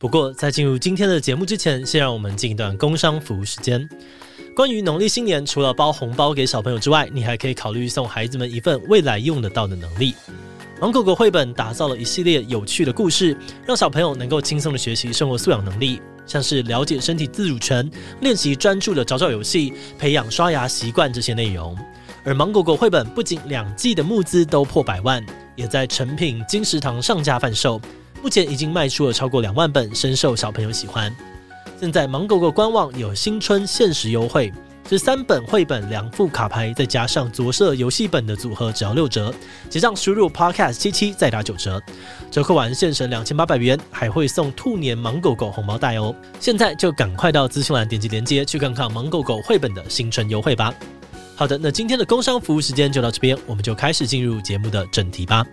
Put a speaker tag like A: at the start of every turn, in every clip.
A: 不过，在进入今天的节目之前，先让我们进一段工商服务时间。关于农历新年，除了包红包给小朋友之外，你还可以考虑送孩子们一份未来用得到的能力。芒果果绘本打造了一系列有趣的故事，让小朋友能够轻松地学习生活素养能力，像是了解身体自主权、练习专注的找找游戏、培养刷牙习惯这些内容。而芒果果绘本不仅两季的募资都破百万，也在成品、金石堂上架贩售。目前已经卖出了超过两万本，深受小朋友喜欢。现在芒狗狗官网有新春限时优惠，是三本绘本两副卡牌，再加上着色游戏本的组合，只要六折。结账输入 podcast 七七再打九折，折扣完现省两千八百元，还会送兔年芒狗狗红包袋哦。现在就赶快到资讯栏点击链接去看看芒狗狗绘本的新春优惠吧。好的，那今天的工商服务时间就到这边，我们就开始进入节目的正题吧。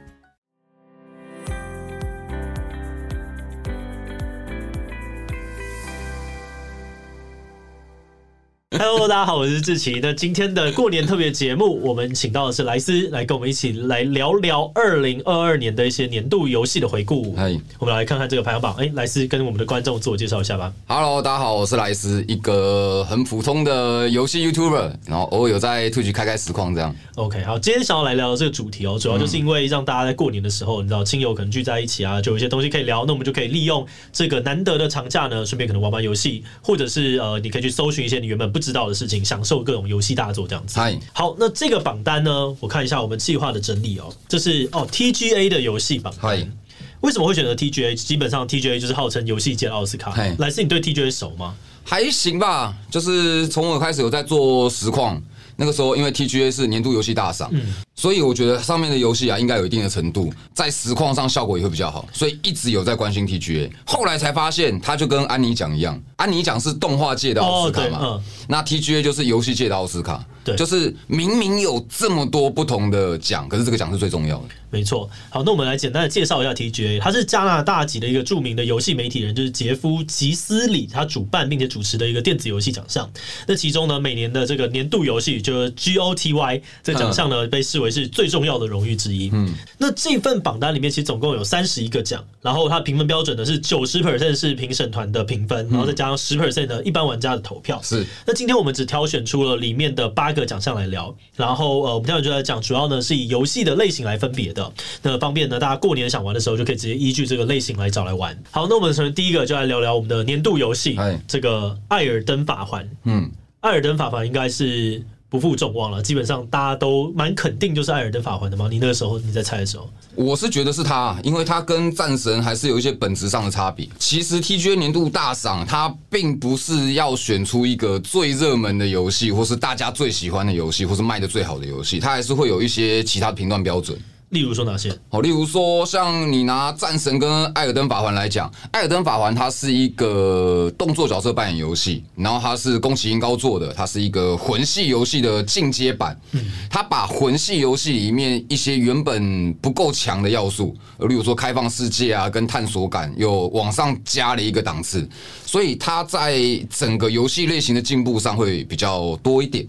A: Hello，大家好，我是志奇。那今天的过年特别节目，我们请到的是莱斯，来跟我们一起来聊聊二零二二年的一些年度游戏的回顾。嗨，我们来看看这个排行榜。哎，莱斯跟我们的观众自我介绍一下吧。
B: Hello，大家好，我是莱斯，一个很普通的游戏 YouTuber，然后偶尔有在 Twitch 开开实况这样。
A: OK，好，今天想要来聊这个主题哦，主要就是因为让大家在过年的时候，你知道亲友可能聚在一起啊，就有一些东西可以聊，那我们就可以利用这个难得的长假呢，顺便可能玩玩游戏，或者是呃，你可以去搜寻一些你原本不知道的事情，享受各种游戏大作这样子。好，那这个榜单呢，我看一下我们计划的整理哦，这是哦 TGA 的游戏榜单。为什么会选择 TGA？基本上 TGA 就是号称游戏界奥斯卡。来，是，你对 TGA 熟吗？
B: 还行吧，就是从我开始有在做实况，那个时候因为 TGA 是年度游戏大赏，嗯，所以我觉得上面的游戏啊，应该有一定的程度，在实况上效果也会比较好，所以一直有在关心 TGA。后来才发现，它就跟安妮奖一样，安妮奖是动画界的奥斯卡嘛。哦那 TGA 就是游戏界的奥斯卡，对，就是明明有这么多不同的奖，可是这个奖是最重要的。
A: 没错。好，那我们来简单的介绍一下 TGA，他是加拿大籍的一个著名的游戏媒体人，就是杰夫·吉斯里，他主办并且主持的一个电子游戏奖项。那其中呢，每年的这个年度游戏就是 GOTY 这奖项呢，被视为是最重要的荣誉之一。嗯，那这份榜单里面其实总共有三十一个奖，然后它评分标准呢是九十 percent 是评审团的评分，然后再加上十 percent 的一般玩家的投票。是。那今天我们只挑选出了里面的八个奖项来聊，然后呃，我们待会就来讲，主要呢是以游戏的类型来分别的，那方便呢大家过年想玩的时候就可以直接依据这个类型来找来玩。好，那我们从第一个就来聊聊我们的年度游戏，这个《艾尔登法环》。嗯，《艾尔登法环》应该是。不负众望了，基本上大家都蛮肯定，就是《艾尔登法环》的嘛。你那个时候你在猜的时候，
B: 我是觉得是他，因为他跟战神还是有一些本质上的差别。其实 TGA 年度大赏，它并不是要选出一个最热门的游戏，或是大家最喜欢的游戏，或是卖的最好的游戏，它还是会有一些其他的评断标准。
A: 例如说哪些？
B: 好，例如说像你拿战神跟艾尔登法环来讲，艾尔登法环它是一个动作角色扮演游戏，然后它是宫崎英高做的，它是一个魂系游戏的进阶版。嗯它把魂系游戏里面一些原本不够强的要素，例如说开放世界啊，跟探索感，又往上加了一个档次，所以它在整个游戏类型的进步上会比较多一点。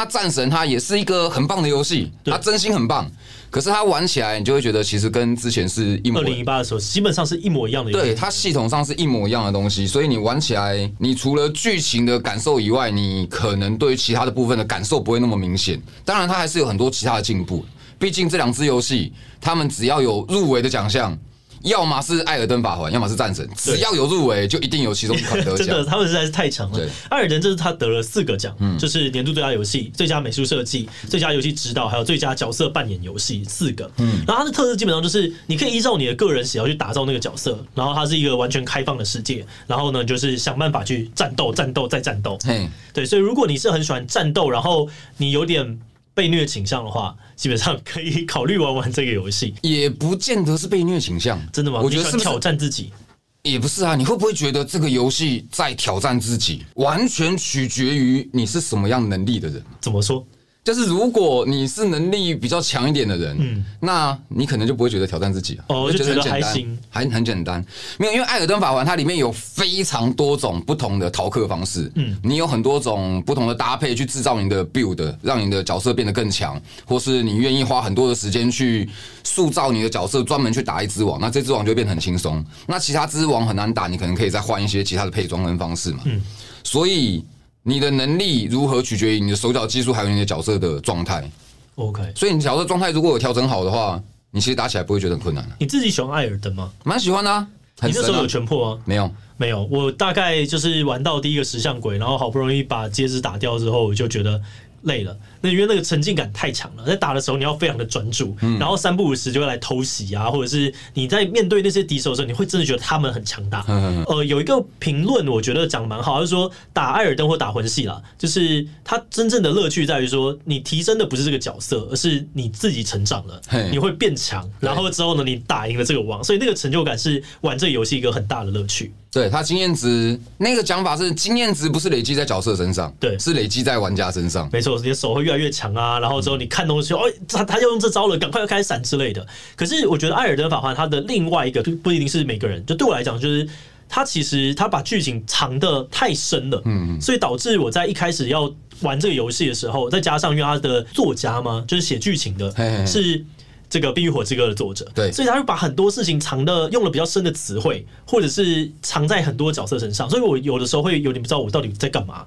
B: 那战神它也是一个很棒的游戏，它真心很棒。可是它玩起来，你就会觉得其实跟之前是一模。二零一八的时候，基本上是一模一样的。对，它系统上是一模一样的东西，所以你玩起来，你除了剧情的感受以外，你可能对于其他的部分的感受不会那么明显。当然，它还是有很多其他的进步。毕竟这两支游戏，他们只要有入围的奖项。要么是艾尔登法环，要么是战神，只要有入围，就一定有其中一款得奖。
A: 真的，他们实在是太强了。艾尔登这是他得了四个奖，嗯，就是年度最佳游戏、最佳美术设计、最佳游戏指导，还有最佳角色扮演游戏四个。嗯，然后它的特色基本上就是你可以依照你的个人喜好去打造那个角色，然后它是一个完全开放的世界，然后呢就是想办法去战斗、战斗再战斗。嘿，对，所以如果你是很喜欢战斗，然后你有点。被虐倾向的话，基本上可以考虑玩玩这个游戏，
B: 也不见得是被虐倾向，
A: 真的吗？我觉得是挑战自己，
B: 也不是啊。你会不会觉得这个游戏在挑战自己？完全取决于你是什么样能力的人。
A: 怎么说？
B: 就是如果你是能力比较强一点的人，嗯，那你可能就不会觉得挑战自己
A: 哦，就觉得还行，
B: 还很简单。没有，因为艾尔登法环它里面有非常多种不同的逃课方式，嗯，你有很多种不同的搭配去制造你的 build，让你的角色变得更强，或是你愿意花很多的时间去塑造你的角色，专门去打一只王，那这只王就会变得很轻松。那其他只王很难打，你可能可以再换一些其他的配装跟方式嘛，嗯，所以。你的能力如何取决于你的手脚技术，还有你的角色的状态。
A: OK，
B: 所以你角色状态如果有调整好的话，你其实打起来不会觉得很困难。
A: 你自己喜欢艾尔登吗？
B: 蛮喜欢的啊。啊
A: 你那时候有全破啊？
B: 没有，
A: 没有。我大概就是玩到第一个石像鬼，然后好不容易把戒指打掉之后，我就觉得累了。那因为那个沉浸感太强了，在打的时候你要非常的专注，嗯、然后三不五时就会来偷袭啊，或者是你在面对那些敌手的时候，你会真的觉得他们很强大。嗯、呃，有一个评论我觉得讲蛮好，就是说打艾尔登或打魂系啦，就是它真正的乐趣在于说，你提升的不是这个角色，而是你自己成长了，你会变强，然后之后呢，你打赢了这个王，所以那个成就感是玩这个游戏一个很大的乐趣。
B: 对，他经验值那个讲法是经验值不是累积在角色身上，
A: 对，
B: 是累积在玩家身上。
A: 没错，你的手会越来越强啊，然后之后你看东西，哦，他他要用这招了，赶快要开始闪之类的。可是我觉得艾尔登法环它的另外一个不一定是每个人，就对我来讲，就是他其实他把剧情藏得太深了，嗯嗯，所以导致我在一开始要玩这个游戏的时候，再加上因为他的作家嘛，就是写剧情的，嘿嘿嘿是。这个《冰与火之歌》的作者，
B: 对，
A: 所以他会把很多事情藏的用了比较深的词汇，或者是藏在很多角色身上，所以我有的时候会有点不知道我到底在干嘛。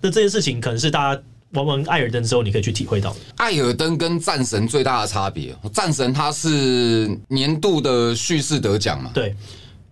A: 那这件事情可能是大家玩完艾尔登之后，你可以去体会到的。
B: 艾尔登跟战神最大的差别，战神它是年度的叙事得奖嘛？
A: 对，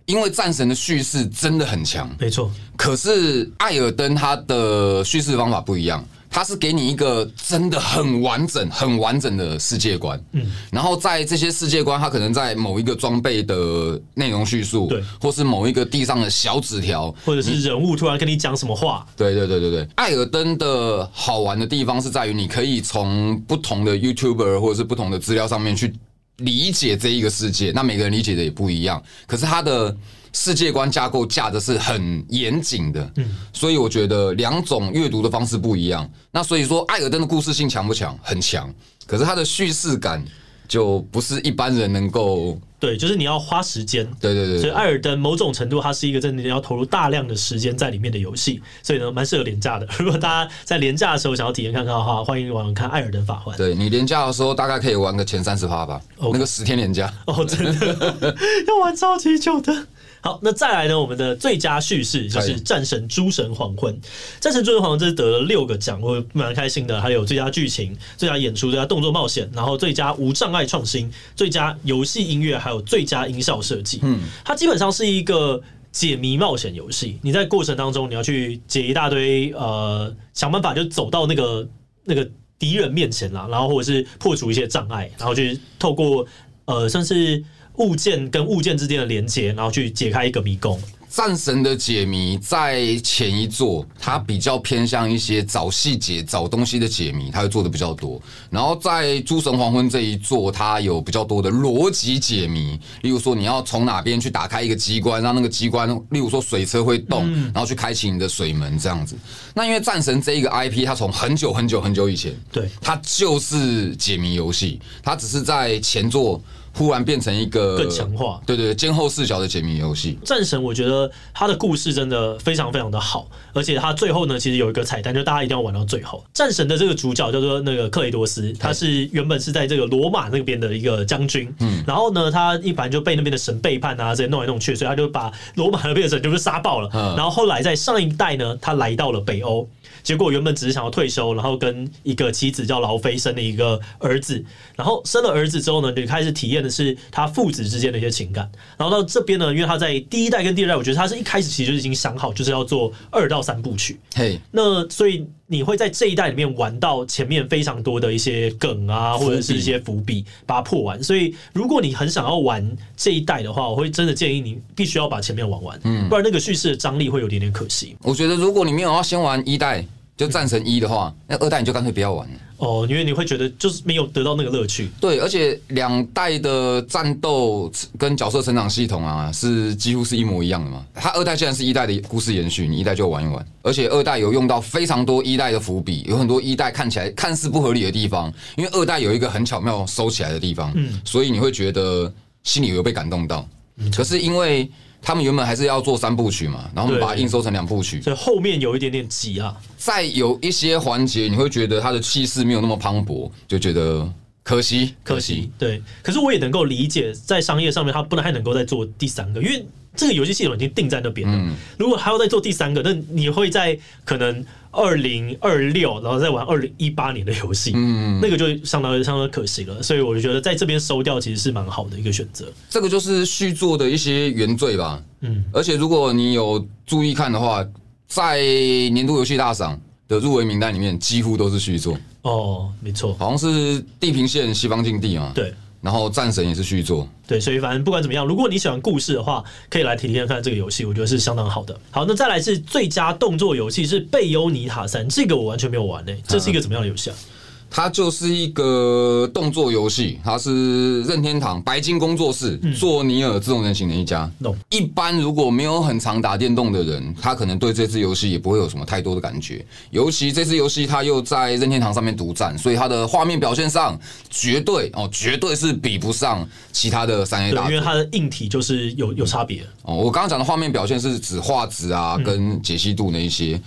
B: 因为战神的叙事真的很强，
A: 没错。
B: 可是艾尔登它的叙事方法不一样。它是给你一个真的很完整、很完整的世界观，嗯，然后在这些世界观，它可能在某一个装备的内容叙述，对，或是某一个地上的小纸条，
A: 或者是人物突然跟你讲什么话，
B: 对对对对对。艾尔登的好玩的地方是在于，你可以从不同的 YouTuber 或者是不同的资料上面去理解这一个世界，那每个人理解的也不一样，可是它的。世界观架构架的是很严谨的，嗯，所以我觉得两种阅读的方式不一样。那所以说，艾尔登的故事性强不强？很强，可是它的叙事感就不是一般人能够。
A: 对，就是你要花时间。
B: 对对对。
A: 所以艾尔登某种程度，它是一个真的要投入大量的时间在里面的游戏，所以呢，蛮适合廉价的。如果大家在廉价的时候想要体验看看的话，欢迎玩玩看艾尔登法环。
B: 对，你廉价的时候，大概可以玩个前三十趴吧。Okay. 那个十天廉价。
A: 哦，真的 要玩超级久的。好，那再来呢？我们的最佳叙事就是《战神：诸神黄昏》。《战神：诸神黄昏》这是得了六个奖，我蛮开心的。还有最佳剧情、最佳演出、最佳动作冒险，然后最佳无障碍创新、最佳游戏音乐，还有最佳音效设计。嗯，它基本上是一个解谜冒险游戏。你在过程当中，你要去解一大堆呃，想办法就走到那个那个敌人面前啦，然后或者是破除一些障碍，然后去透过呃，算是。物件跟物件之间的连接，然后去解开一个迷宫。
B: 战神的解谜在前一座，它比较偏向一些找细节、找东西的解谜，它会做的比较多。然后在诸神黄昏这一座，它有比较多的逻辑解谜，例如说你要从哪边去打开一个机关，让那个机关，例如说水车会动，然后去开启你的水门这样子。那因为战神这一个 IP，它从很久很久很久以前，
A: 对，
B: 它就是解谜游戏，它只是在前作。忽然变成一个
A: 更强化，
B: 对对，肩后视角的解谜游戏。
A: 战神，我觉得他的故事真的非常非常的好，而且他最后呢，其实有一个彩蛋，就大家一定要玩到最后。战神的这个主角叫做那个克雷多斯，他是原本是在这个罗马那边的一个将军，嗯，然后呢，他一般就被那边的神背叛啊，这些弄来弄去，所以他就把罗马那边的神就是杀爆了。然后后来在上一代呢，他来到了北欧。结果原本只是想要退休，然后跟一个妻子叫劳菲生了一个儿子，然后生了儿子之后呢，就开始体验的是他父子之间的一些情感。然后到这边呢，因为他在第一代跟第二代，我觉得他是一开始其实就已经想好，就是要做二到三部曲。
B: 嘿，
A: 那所以你会在这一代里面玩到前面非常多的一些梗啊，或者是一些伏笔，把它破完。所以如果你很想要玩这一代的话，我会真的建议你必须要把前面玩完，嗯，不然那个叙事的张力会有点点可惜。
B: 我觉得如果你没有要先玩一代。就战神一的话，那二代你就干脆不要玩了。
A: 哦，因为你会觉得就是没有得到那个乐趣。
B: 对，而且两代的战斗跟角色成长系统啊，是几乎是一模一样的嘛。它二代既然是一代的故事延续，你一代就玩一玩。而且二代有用到非常多一代的伏笔，有很多一代看起来看似不合理的地方，因为二代有一个很巧妙收起来的地方，嗯，所以你会觉得心里有被感动到。可是因为。他们原本还是要做三部曲嘛，然后我们把它硬收成两部曲，
A: 所以后面有一点点急啊。
B: 再有一些环节，你会觉得它的气势没有那么磅礴，就觉得可惜，
A: 可惜。对，可是我也能够理解，在商业上面，他不能还能够再做第三个，因为这个游戏系统已经定在那边了。嗯，如果还要再做第三个，那你会在可能。二零二六，然后再玩二零一八年的游戏，嗯，那个就相当相当可惜了。所以我就觉得在这边收掉其实是蛮好的一个选择。
B: 这个就是续作的一些原罪吧，嗯。而且如果你有注意看的话，在年度游戏大赏的入围名单里面，几乎都是续作。
A: 哦，没错，
B: 好像是《地平线：西方禁地》嘛，
A: 对。
B: 然后战神也是续作，
A: 对，所以反正不管怎么样，如果你喜欢故事的话，可以来体验看看这个游戏，我觉得是相当好的。好，那再来是最佳动作游戏是《贝优尼塔三》，这个我完全没有玩诶、欸，这是一个怎么样的游戏啊？
B: 它就是一个动作游戏，它是任天堂白金工作室做《尼尔：自动人形》的一家。嗯、一般如果没有很常打电动的人，他可能对这次游戏也不会有什么太多的感觉。尤其这次游戏它又在任天堂上面独占，所以它的画面表现上绝对哦，绝对是比不上其他的三 A 大。
A: 因为它的硬体就是有有差别
B: 哦。我刚刚讲的画面表现是指画质啊，跟解析度那一些。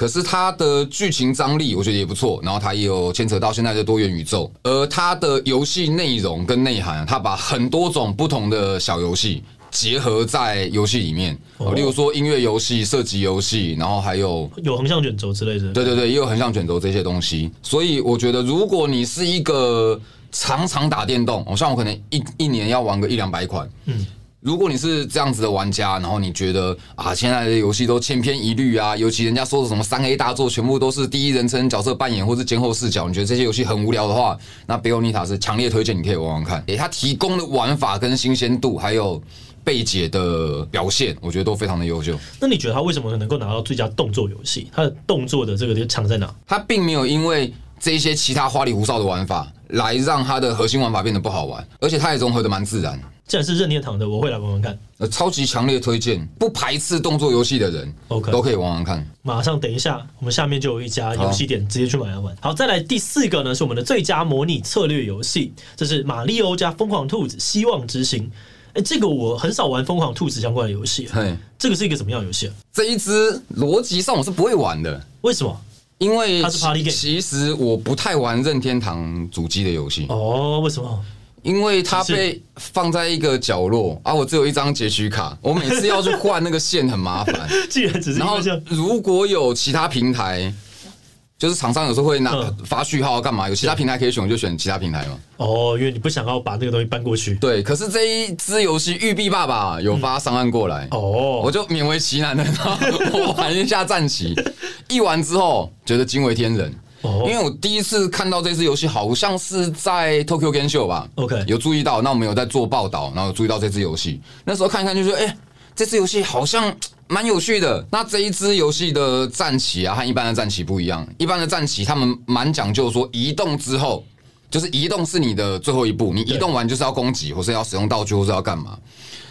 B: 可是它的剧情张力，我觉得也不错。然后它也有牵扯到现在的多元宇宙，而它的游戏内容跟内涵，它把很多种不同的小游戏结合在游戏里面。哦，例如说音乐游戏、射击游戏，然后还有
A: 有横向卷轴之类的。
B: 对对对，也有横向卷轴这些东西。所以我觉得，如果你是一个常常打电动，我像我可能一一年要玩个一两百款，嗯。如果你是这样子的玩家，然后你觉得啊，现在的游戏都千篇一律啊，尤其人家说的什么三 A 大作，全部都是第一人称角色扮演或是监后视角，你觉得这些游戏很无聊的话，那贝欧尼塔是强烈推荐你可以玩玩看。诶，它提供的玩法跟新鲜度，还有备解的表现，我觉得都非常的优秀。
A: 那你觉得它为什么能够拿到最佳动作游戏？它的动作的这个强在哪？
B: 它并没有因为这些其他花里胡哨的玩法来让它的核心玩法变得不好玩，而且它也融合的蛮自然。
A: 既然是任天堂的，我会来玩玩看。
B: 呃，超级强烈推荐，不排斥动作游戏的人，OK，都可以玩玩看。
A: 马上等一下，我们下面就有一家游戏店，直接去买来玩。好，再来第四个呢，是我们的最佳模拟策略游戏，这是马里欧加疯狂兔子希望之星。哎，这个我很少玩疯狂兔子相关的游戏。嘿，这个是一个什么样的游戏啊？
B: 这一支逻辑上我是不会玩的。
A: 为什么？
B: 因为
A: 它是 Party Game。
B: 其实我不太玩任天堂主机的游戏。
A: 哦，为什么？
B: 因为它被放在一个角落啊，我只有一张截取卡，我每次要去换那个线很麻烦。
A: 既然只是，然后
B: 如果有其他平台，就是厂商有时候会拿发序号干嘛？有其他平台可以选，我就选其他平台嘛。
A: 哦，因为你不想要把那个东西搬过去。
B: 对，可是这一支游戏育碧爸爸有发上岸过来，哦，我就勉为其难的，然后我玩一下战棋，一玩之后觉得惊为天人。因为我第一次看到这支游戏，好像是在 Tokyo Game Show 吧，OK，有注意到。那我们有在做报道，然后有注意到这支游戏。那时候看一看，就说，哎，这支游戏好像蛮有趣的。那这一支游戏的战旗啊，和一般的战旗不一样。一般的战旗，他们蛮讲究说，移动之后，就是移动是你的最后一步，你移动完就是要攻击，或是要使用道具，或是要干嘛。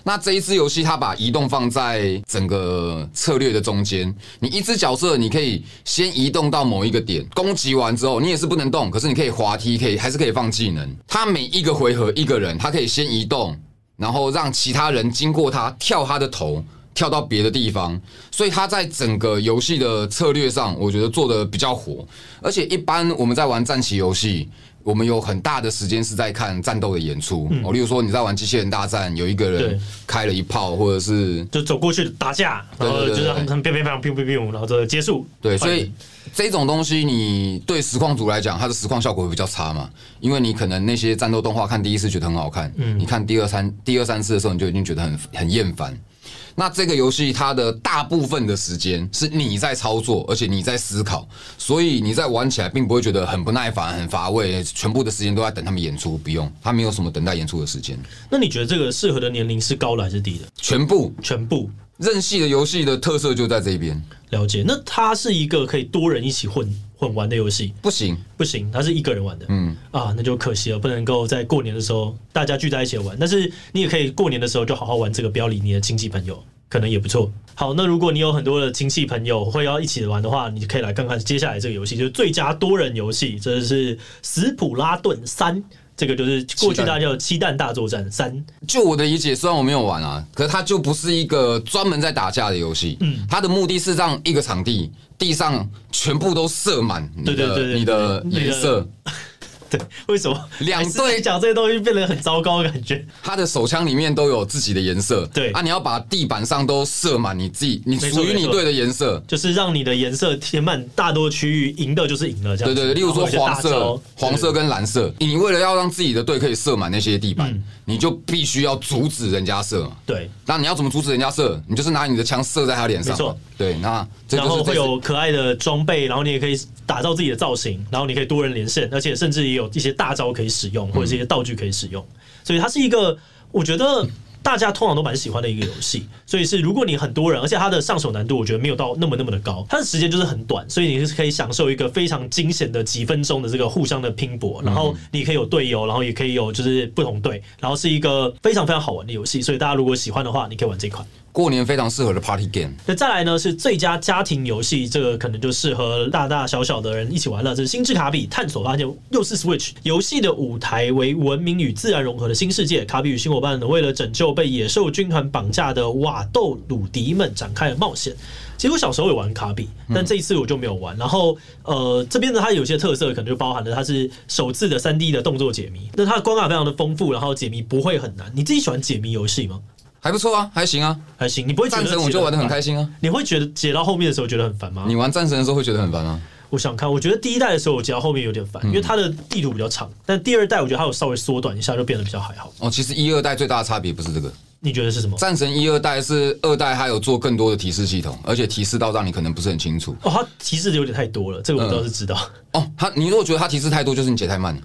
B: 那这一支游戏，它把移动放在整个策略的中间。你一只角色，你可以先移动到某一个点，攻击完之后，你也是不能动，可是你可以滑梯，可以还是可以放技能。它每一个回合，一个人他可以先移动，然后让其他人经过他跳他的头，跳到别的地方。所以他在整个游戏的策略上，我觉得做的比较火。而且一般我们在玩战棋游戏。我们有很大的时间是在看战斗的演出。哦，例如说你在玩机器人大战，有一个人开了一炮，或者是
A: 就走过去打架，然后就是很很砰砰砰砰砰砰，然后就结束。
B: 对，所以这种东西你对实况组来讲，它的实况效果会比较差嘛，因为你可能那些战斗动画看第一次觉得很好看，你看第二三第二三次的时候，你就已经觉得很很厌烦。那这个游戏它的大部分的时间是你在操作，而且你在思考，所以你在玩起来并不会觉得很不耐烦、很乏味。全部的时间都在等他们演出，不用，他没有什么等待演出的时间。
A: 那你觉得这个适合的年龄是高的还是低的？
B: 全部，
A: 全部。
B: 任系的游戏的特色就在这边。
A: 了解，那它是一个可以多人一起混混玩的游戏？
B: 不行，
A: 不行，它是一个人玩的。
B: 嗯
A: 啊，那就可惜了，不能够在过年的时候大家聚在一起玩。但是你也可以过年的时候就好好玩这个，不要理你的亲戚朋友，可能也不错。好，那如果你有很多的亲戚朋友会要一起玩的话，你可以来看看接下来这个游戏，就是最佳多人游戏，这是《斯普拉顿三》。这个就是过去大家叫七弹大作战三。
B: 就我的理解，虽然我没有玩啊，可是它就不是一个专门在打架的游戏。嗯，它的目的是让一个场地地上全部都射满你的你的颜色。
A: 对，为什么？两队讲这些东西变得很糟糕的感觉？
B: 他的手枪里面都有自己的颜色，
A: 对。
B: 啊，你要把地板上都射满你自己，你属于你队的颜色，
A: 就是让你的颜色填满大多区域，赢的就是赢了。这样
B: 对对对，例如说黄色、黄色跟蓝色，你为了要让自己的队可以射满那些地板，嗯、你就必须要阻止人家射。
A: 对，
B: 那你要怎么阻止人家射？你就是拿你的枪射在他脸上。没错，对，那
A: 然后会有可爱的装备，然后你也可以打造自己的造型，然后你可以多人连线，而且甚至也有一些大招可以使用，或者是一些道具可以使用，所以它是一个我觉得大家通常都蛮喜欢的一个游戏。所以是如果你很多人，而且它的上手难度我觉得没有到那么那么的高，它的时间就是很短，所以你是可以享受一个非常惊险的几分钟的这个互相的拼搏，然后你可以有队友，然后也可以有就是不同队，然后是一个非常非常好玩的游戏。所以大家如果喜欢的话，你可以玩这款。
B: 过年非常适合的 Party Game。
A: 那再来呢是最佳家庭游戏，这个可能就适合大大小小的人一起玩了。这是《星之卡比：探索发现》，又是 Switch 游戏的舞台为文明与自然融合的新世界。卡比与新伙伴呢，为了拯救被野兽军团绑架的瓦豆鲁迪们展开了冒险。其实我小时候有玩卡比，但这一次我就没有玩。然后呃，这边呢它有些特色，可能就包含了它是首次的三 D 的动作解谜。那它的关卡非常的丰富，然后解谜不会很难。你自己喜欢解谜游戏吗？
B: 还不错啊，还行啊，
A: 还行。你不会觉得战
B: 神我就玩的很开心啊？
A: 你会觉得解到后面的时候觉得很烦吗？
B: 你玩战神的时候会觉得很烦吗？
A: 我想看，我觉得第一代的时候我解到后面有点烦，因为它的地图比较长。但第二代我觉得它有稍微缩短一下，就变得比较还好。
B: 哦，其实一二代最大的差别不是这个，
A: 你觉得是什么？
B: 战神一二代是二代，它有做更多的提示系统，而且提示到让你可能不是很清楚。
A: 哦，它提示的有点太多了，这个我倒是知道。
B: 哦，它你如果觉得它提示太多，就是你解太慢了。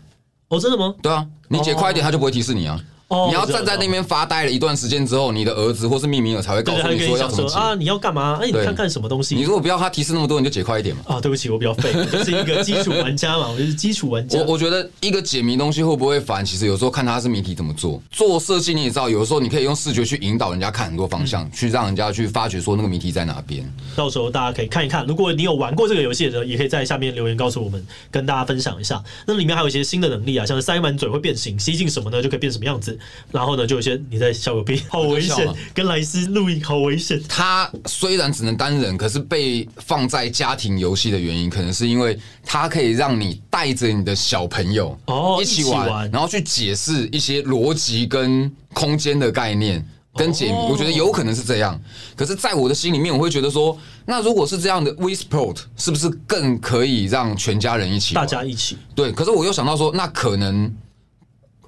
A: 哦，真的吗？
B: 对啊，你解快一点，它就不会提示你啊。你要站在那边发呆了一段时间之后，你的儿子或是命名者才会告诉你说要怎么解
A: 啊？你要干嘛？哎，你看看什么东西？
B: 你如果不要他提示那么多，你就解快一点嘛。
A: 啊，对不起，我比较废，就是一个基础玩家嘛，我就是基础玩家。
B: 我我觉得一个解谜东西会不会烦？其实有时候看他是谜题怎么做，做设计你也知道，有的时候你可以用视觉去引导人家看很多方向，去让人家去发掘说那个谜题在哪边。
A: 到时候大家可以看一看，如果你有玩过这个游戏的时候，也可以在下面留言告诉我们，跟大家分享一下。那里面还有一些新的能力啊，像是塞满嘴会变形，吸进什么呢就可以变什么样子。然后呢就。你在笑个屁，好危险！跟莱斯录音好危险。
B: 他虽然只能单人，可是被放在家庭游戏的原因，可能是因为它可以让你带着你的小朋友哦一起玩，然后去解释一些逻辑跟空间的概念跟解谜。我觉得有可能是这样。可是，在我的心里面，我会觉得说，那如果是这样的，Wii Sport 是不是更可以让全家人一起？
A: 大家一起
B: 对。可是我又想到说，那可能。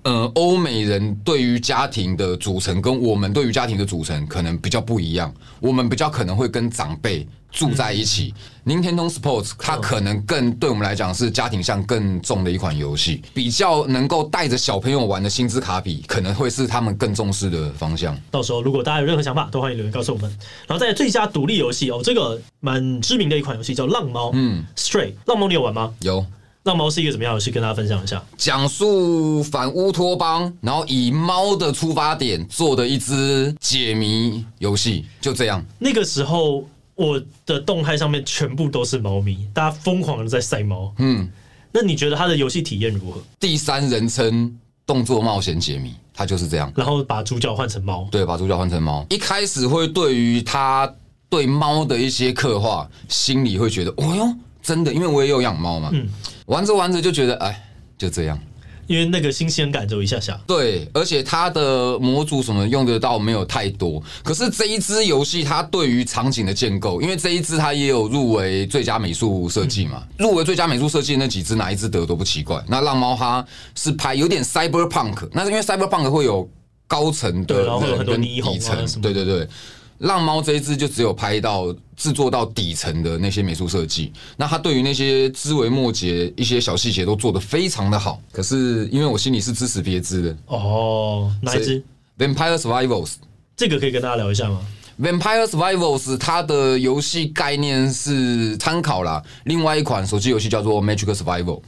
B: 呃，欧美人对于家庭的组成跟我们对于家庭的组成可能比较不一样。我们比较可能会跟长辈住在一起。Nintendo Sports 它可能更对我们来讲是家庭向更重的一款游戏，比较能够带着小朋友玩的薪资卡比可能会是他们更重视的方向。
A: 到时候如果大家有任何想法，都欢迎留言告诉我们。然后在最佳独立游戏哦，这个蛮知名的一款游戏叫《浪猫》。嗯，Stray，浪猫你有玩吗？
B: 有。
A: 浪猫是一个怎么样游戏？跟大家分享一下。
B: 讲述反乌托邦，然后以猫的出发点做的一支解谜游戏，就这样。
A: 那个时候，我的动态上面全部都是猫咪，大家疯狂的在晒猫。嗯，那你觉得它的游戏体验如何？
B: 第三人称动作冒险解谜，它就是这样。
A: 然后把主角换成猫，
B: 对，把主角换成猫。一开始会对于它对猫的一些刻画，心里会觉得，哦哟，真的，因为我也有养猫嘛。嗯。玩着玩着就觉得，哎，就这样，
A: 因为那个新鲜感就一下下。
B: 对，而且它的模组什么用得到没有太多。可是这一支游戏，它对于场景的建构，因为这一支它也有入围最佳美术设计嘛，嗯、入围最佳美术设计那几支哪一支得都不奇怪。那浪猫它是拍有点 cyberpunk，那是因为 cyberpunk 会有高层的人跟底层，对对对。浪猫这一支就只有拍到制作到底层的那些美术设计，那他对于那些枝微末节一些小细节都做得非常的好。可是因为我心里是支持别支的
A: 哦，哪一支
B: ？Vampire Survivors
A: 这个可以跟大家聊一下吗
B: Vampire Survivors 它的游戏概念是参考啦，另外一款手机游戏叫做 Magic Survival。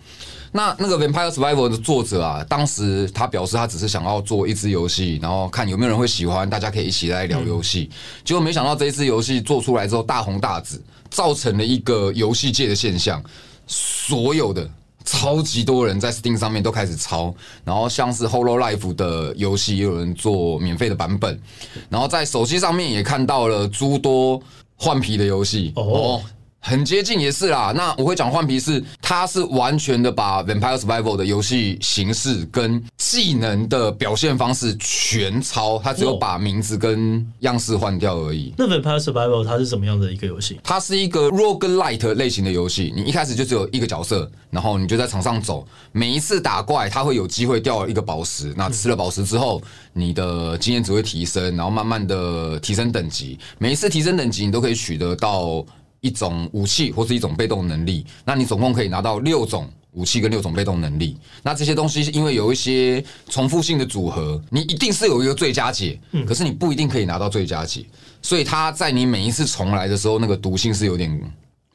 B: 那那个 Vampire Survivor 的作者啊，当时他表示他只是想要做一支游戏，然后看有没有人会喜欢，大家可以一起来聊游戏。结果没想到这一支游戏做出来之后大红大紫，造成了一个游戏界的现象，所有的。超级多人在 Steam 上面都开始抄，然后像是 Holo Life 的游戏也有人做免费的版本，然后在手机上面也看到了诸多换皮的游戏哦。很接近也是啦，那我会讲换皮是，它是完全的把 Vampire Survival 的游戏形式跟技能的表现方式全抄，它只有把名字跟样式换掉而已。
A: 那 Vampire Survival 它是什么样的一个游戏？
B: 它是一个 Roguelite 类型的游戏，你一开始就只有一个角色，然后你就在场上走，每一次打怪，它会有机会掉一个宝石，那吃了宝石之后，你的经验值会提升，然后慢慢的提升等级，每一次提升等级，你都可以取得到。一种武器或是一种被动能力，那你总共可以拿到六种武器跟六种被动能力。那这些东西因为有一些重复性的组合，你一定是有一个最佳解，可是你不一定可以拿到最佳解，所以它在你每一次重来的时候，那个毒性是有点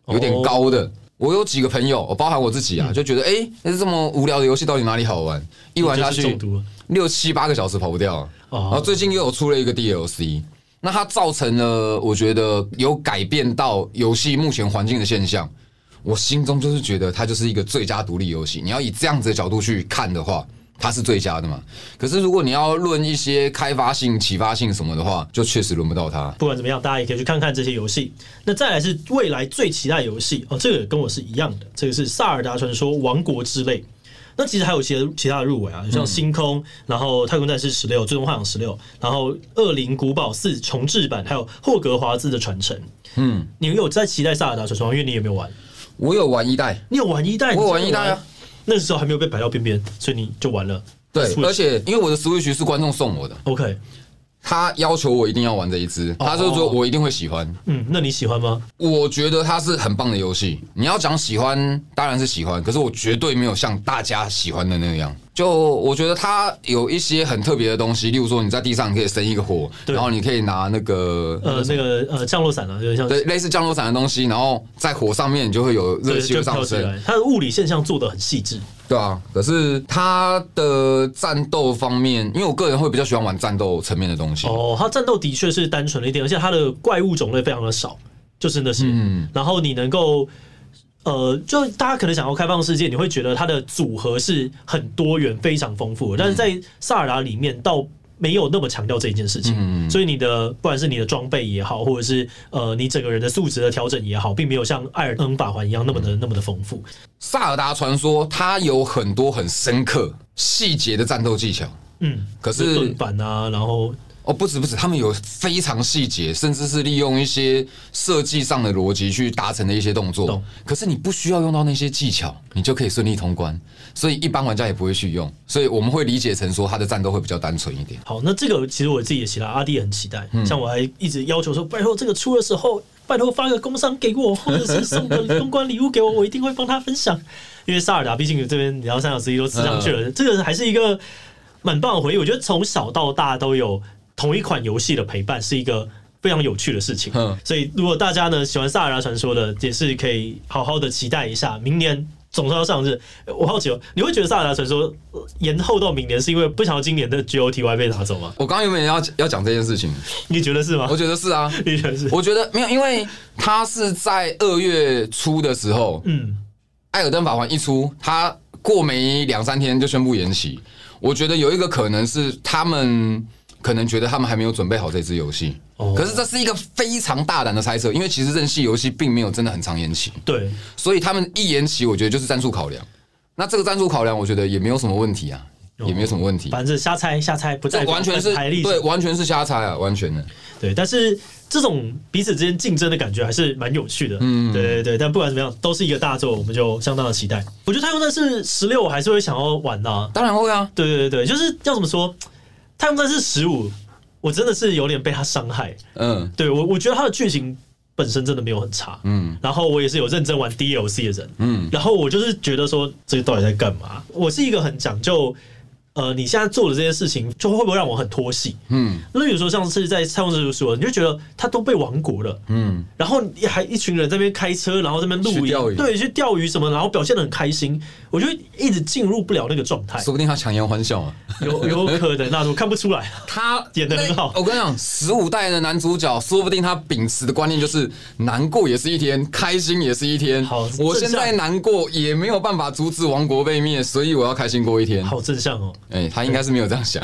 B: 有点高的。我有几个朋友，包含我自己啊，就觉得哎，那是这么无聊的游戏到底哪里好玩？一玩下去六七八个小时跑不掉。然后最近又有出了一个 DLC。那它造成了，我觉得有改变到游戏目前环境的现象。我心中就是觉得它就是一个最佳独立游戏。你要以这样子的角度去看的话，它是最佳的嘛？可是如果你要论一些开发性、启发性什么的话，就确实轮不到它。
A: 不管怎么样，大家也可以去看看这些游戏。那再来是未来最期待游戏哦，这个跟我是一样的。这个是《萨尔达传说：王国之泪》。那其实还有些其他的入围啊，像《星空》，然后《太空战士十六》、《最终幻想十六》，然后《恶灵古堡四》重置版，还有《霍格华兹的传承》。嗯，你有在期待《萨尔达传说》？因为你有没有玩？
B: 我有玩一代，
A: 你有玩一代？
B: 我有玩一代啊，
A: 那时候还没有被摆到边边，所以你就玩了。
B: 对，而且因为我的 Switch 是观众送我的
A: ，OK。
B: 他要求我一定要玩这一支，他就说我一定会喜欢。
A: 嗯，那你喜欢吗？
B: 我觉得它是很棒的游戏。你要讲喜欢，当然是喜欢，可是我绝对没有像大家喜欢的那样。就我觉得它有一些很特别的东西，例如说你在地上你可以生一个火，然后你可以拿那个
A: 呃那个呃降落伞啊，就是像
B: 对类似降落伞的东西，然后在火上面你就会有热气上升。
A: 它的物理现象做的很细致。
B: 对啊，可是他的战斗方面，因为我个人会比较喜欢玩战斗层面的东西。
A: 哦，他战斗的确是单纯了一点，而且他的怪物种类非常的少，就真的是。嗯，然后你能够，呃，就大家可能想要开放世界，你会觉得它的组合是很多元、非常丰富的，但是在萨尔达里面到。没有那么强调这一件事情，嗯，所以你的不管是你的装备也好，或者是呃你整个人的素质的调整也好，并没有像艾尔登法环一样那么的、嗯、那么的丰富。
B: 萨尔达传说它有很多很深刻细节的战斗技巧，嗯，可是
A: 盾板啊，然后。
B: 哦，不止不止，他们有非常细节，甚至是利用一些设计上的逻辑去达成的一些动作。可是你不需要用到那些技巧，你就可以顺利通关，所以一般玩家也不会去用。所以我们会理解成说，他的战斗会比较单纯一点。
A: 好，那这个其实我自己也期待，阿弟也很期待。像我还一直要求说，拜托这个出的时候，拜托发个工商给我，或者是送个通关礼物给我，我一定会帮他分享。因为萨尔达毕竟这边两三小时都吃上去了，这个还是一个蛮棒的回忆。我觉得从小到大都有。同一款游戏的陪伴是一个非常有趣的事情，所以如果大家呢喜欢《萨尔达传说》的，也是可以好好的期待一下。明年总算要上市，我好奇哦，你会觉得《萨尔达传说》延后到明年是因为不想要今年的 GOTY 被拿走吗？
B: 我刚刚有没有要要讲这件事情？
A: 你觉得是吗？
B: 我觉得是啊，
A: 你觉得是？
B: 我觉得没有，因为他是在二月初的时候，嗯，《艾尔登法环》一出，他过没两三天就宣布延期。我觉得有一个可能是他们。可能觉得他们还没有准备好这支游戏，可是这是一个非常大胆的猜测，因为其实任系游戏并没有真的很长延期，
A: 对，
B: 所以他们一延期，我觉得就是战术考量。那这个战术考量，我觉得也没有什么问题啊，也没有什么问题，
A: 反正瞎猜瞎猜，不在
B: 完全是对，完全是瞎猜啊，完全的
A: 对。但是这种彼此之间竞争的感觉还是蛮有趣的，嗯，对对对。但不管怎么样，都是一个大作，我们就相当的期待。我觉得太空战士十六，我还是会想要玩的，啊，
B: 当然会啊，
A: 对对对对，就是要怎么说。太空战士十五，我真的是有点被他伤害。嗯，对我，我觉得他的剧情本身真的没有很差。嗯，然后我也是有认真玩 DLC 的人。嗯，然后我就是觉得说，这个到底在干嘛？我是一个很讲究呃，你现在做的这些事情，就会不会让我很拖戏？嗯，那有时候像是在蔡公师说，你就觉得他都被亡国了，嗯，然后还一群人在那边开车，然后在那边露营，对，去钓鱼什么，然后表现的很开心，我就一直进入不了那个状态。
B: 说不定他强颜欢笑啊，
A: 有有可能，那我看不出来，他演的很好。
B: 我跟你讲，十五代的男主角，说不定他秉持的观念就是难过也是一天，开心也是一天。好，我现在难过也没有办法阻止王国被灭，所以我要开心过一天。
A: 好正向哦，
B: 哎、欸，他应该是没有这样想。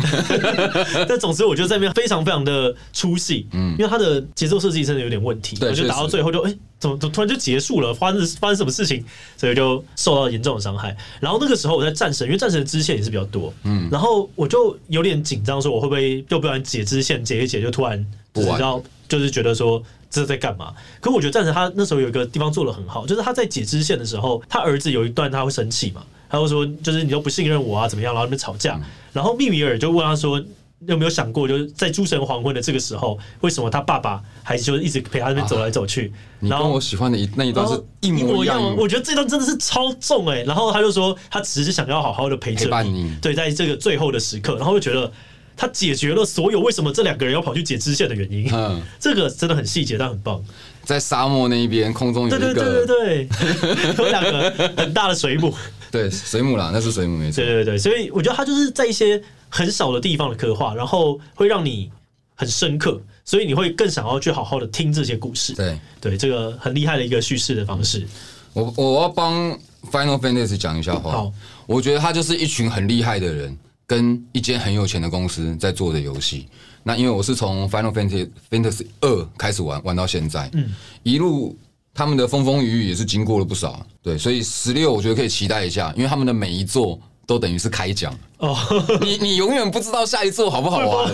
A: 但总之，我觉得在那边非常非常的出戏，嗯，因为他的节奏设计真的有点问题，对，就打到最后就哎。欸怎么怎么突然就结束了？发生发生什么事情？所以就受到严重的伤害。然后那个时候我在战神，因为战神的支线也是比较多，嗯，然后我就有点紧张，说我会不会就不然解支线解一解，就突然不知道就是觉得说这是在干嘛？可我觉得战神他那时候有一个地方做的很好，就是他在解支线的时候，他儿子有一段他会生气嘛，他会说就是你都不信任我啊，怎么样？然后那边吵架，然后密米尔就问他说。你有没有想过，就是在诸神黄昏的这个时候，为什么他爸爸还就是一直陪他那边走来走去？然后
B: 我喜欢的一那一段是一模一样。
A: 我觉得这段真的是超重哎。然后他就说，他只是想要好好的陪着你，对，在这个最后的时刻，然后就觉得他解决了所有为什么这两个人要跑去解支线的原因。嗯，这个真的很细节，但很棒。
B: 在沙漠那一边，空中有一个，对对对对
A: 对，有两个很大的水母。
B: 对，水母啦，那是水母没错。
A: 对对对，所以我觉得他就是在一些。很少的地方的刻画，然后会让你很深刻，所以你会更想要去好好的听这些故事。
B: 对
A: 对，这个很厉害的一个叙事的方式。
B: 我我要帮 Final Fantasy 讲一下话。好，我觉得他就是一群很厉害的人，跟一间很有钱的公司在做的游戏。那因为我是从 Final Fantasy Fantasy 二开始玩，玩到现在，嗯，一路他们的风风雨雨也是经过了不少。对，所以十六我觉得可以期待一下，因为他们的每一座。都等于是开奖。哦，你你永远不知道下一座好不好玩，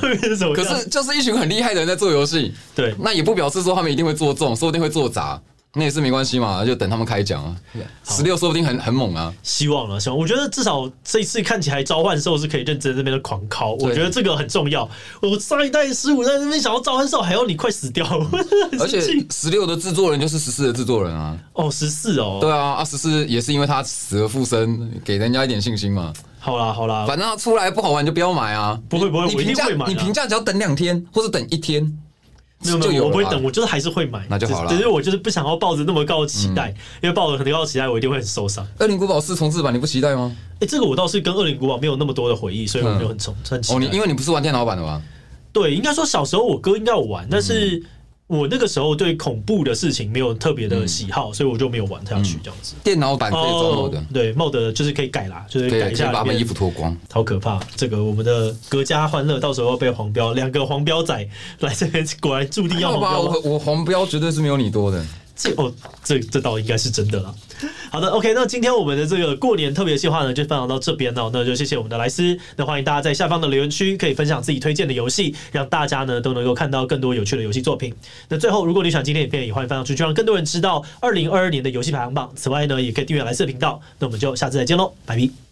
B: 可是就是一群很厉害的人在做游戏，对，那也不表示说他们一定会做中，说不定会做砸。那也是没关系嘛，就等他们开奖啊。十六说不定很很猛啊，希望了，希望。我觉得至少这一次看起来召唤兽是可以认真在那边的狂敲，我觉得这个很重要。我上一代十五在那边想要召唤兽，还要你快死掉。而且 十六的制作人就是十四的制作人啊。哦，十四哦。对啊，啊十四也是因为他死而复生，给人家一点信心嘛。好啦好啦，反正他出来不好玩就不要买啊。不会不会，你评价你评价只要等两天或者等一天。没有没有，我不会等，我就是还是会买，那就好了。只是我就是不想要抱着那么高的期待，嗯、因为抱着很高的期待，我一定会很受伤。恶灵古堡四重置版你不期待吗？哎、欸，这个我倒是跟恶灵古堡没有那么多的回忆，所以我没有很重很期待。哦，你因为你不是玩电脑版的吗？对，应该说小时候我哥应该有玩，但是。我那个时候对恐怖的事情没有特别的喜好，嗯、所以我就没有玩下去这样子。电脑版可以装 mod 的，对 mod 就是可以改啦，就是改一下把衣服脱光，好可怕！这个我们的格家欢乐到时候要被黄标，两个黄标仔来这边，果然注定要黄标。我我黄标绝对是没有你多的。这哦，这这倒应该是真的了。好的，OK，那今天我们的这个过年特别计划呢，就分享到这边哦。那就谢谢我们的莱斯，那欢迎大家在下方的留言区可以分享自己推荐的游戏，让大家呢都能够看到更多有趣的游戏作品。那最后，如果你想今天影片，也欢迎分享出去，让更多人知道二零二二年的游戏排行榜。此外呢，也可以订阅莱斯的频道。那我们就下次再见喽，拜拜。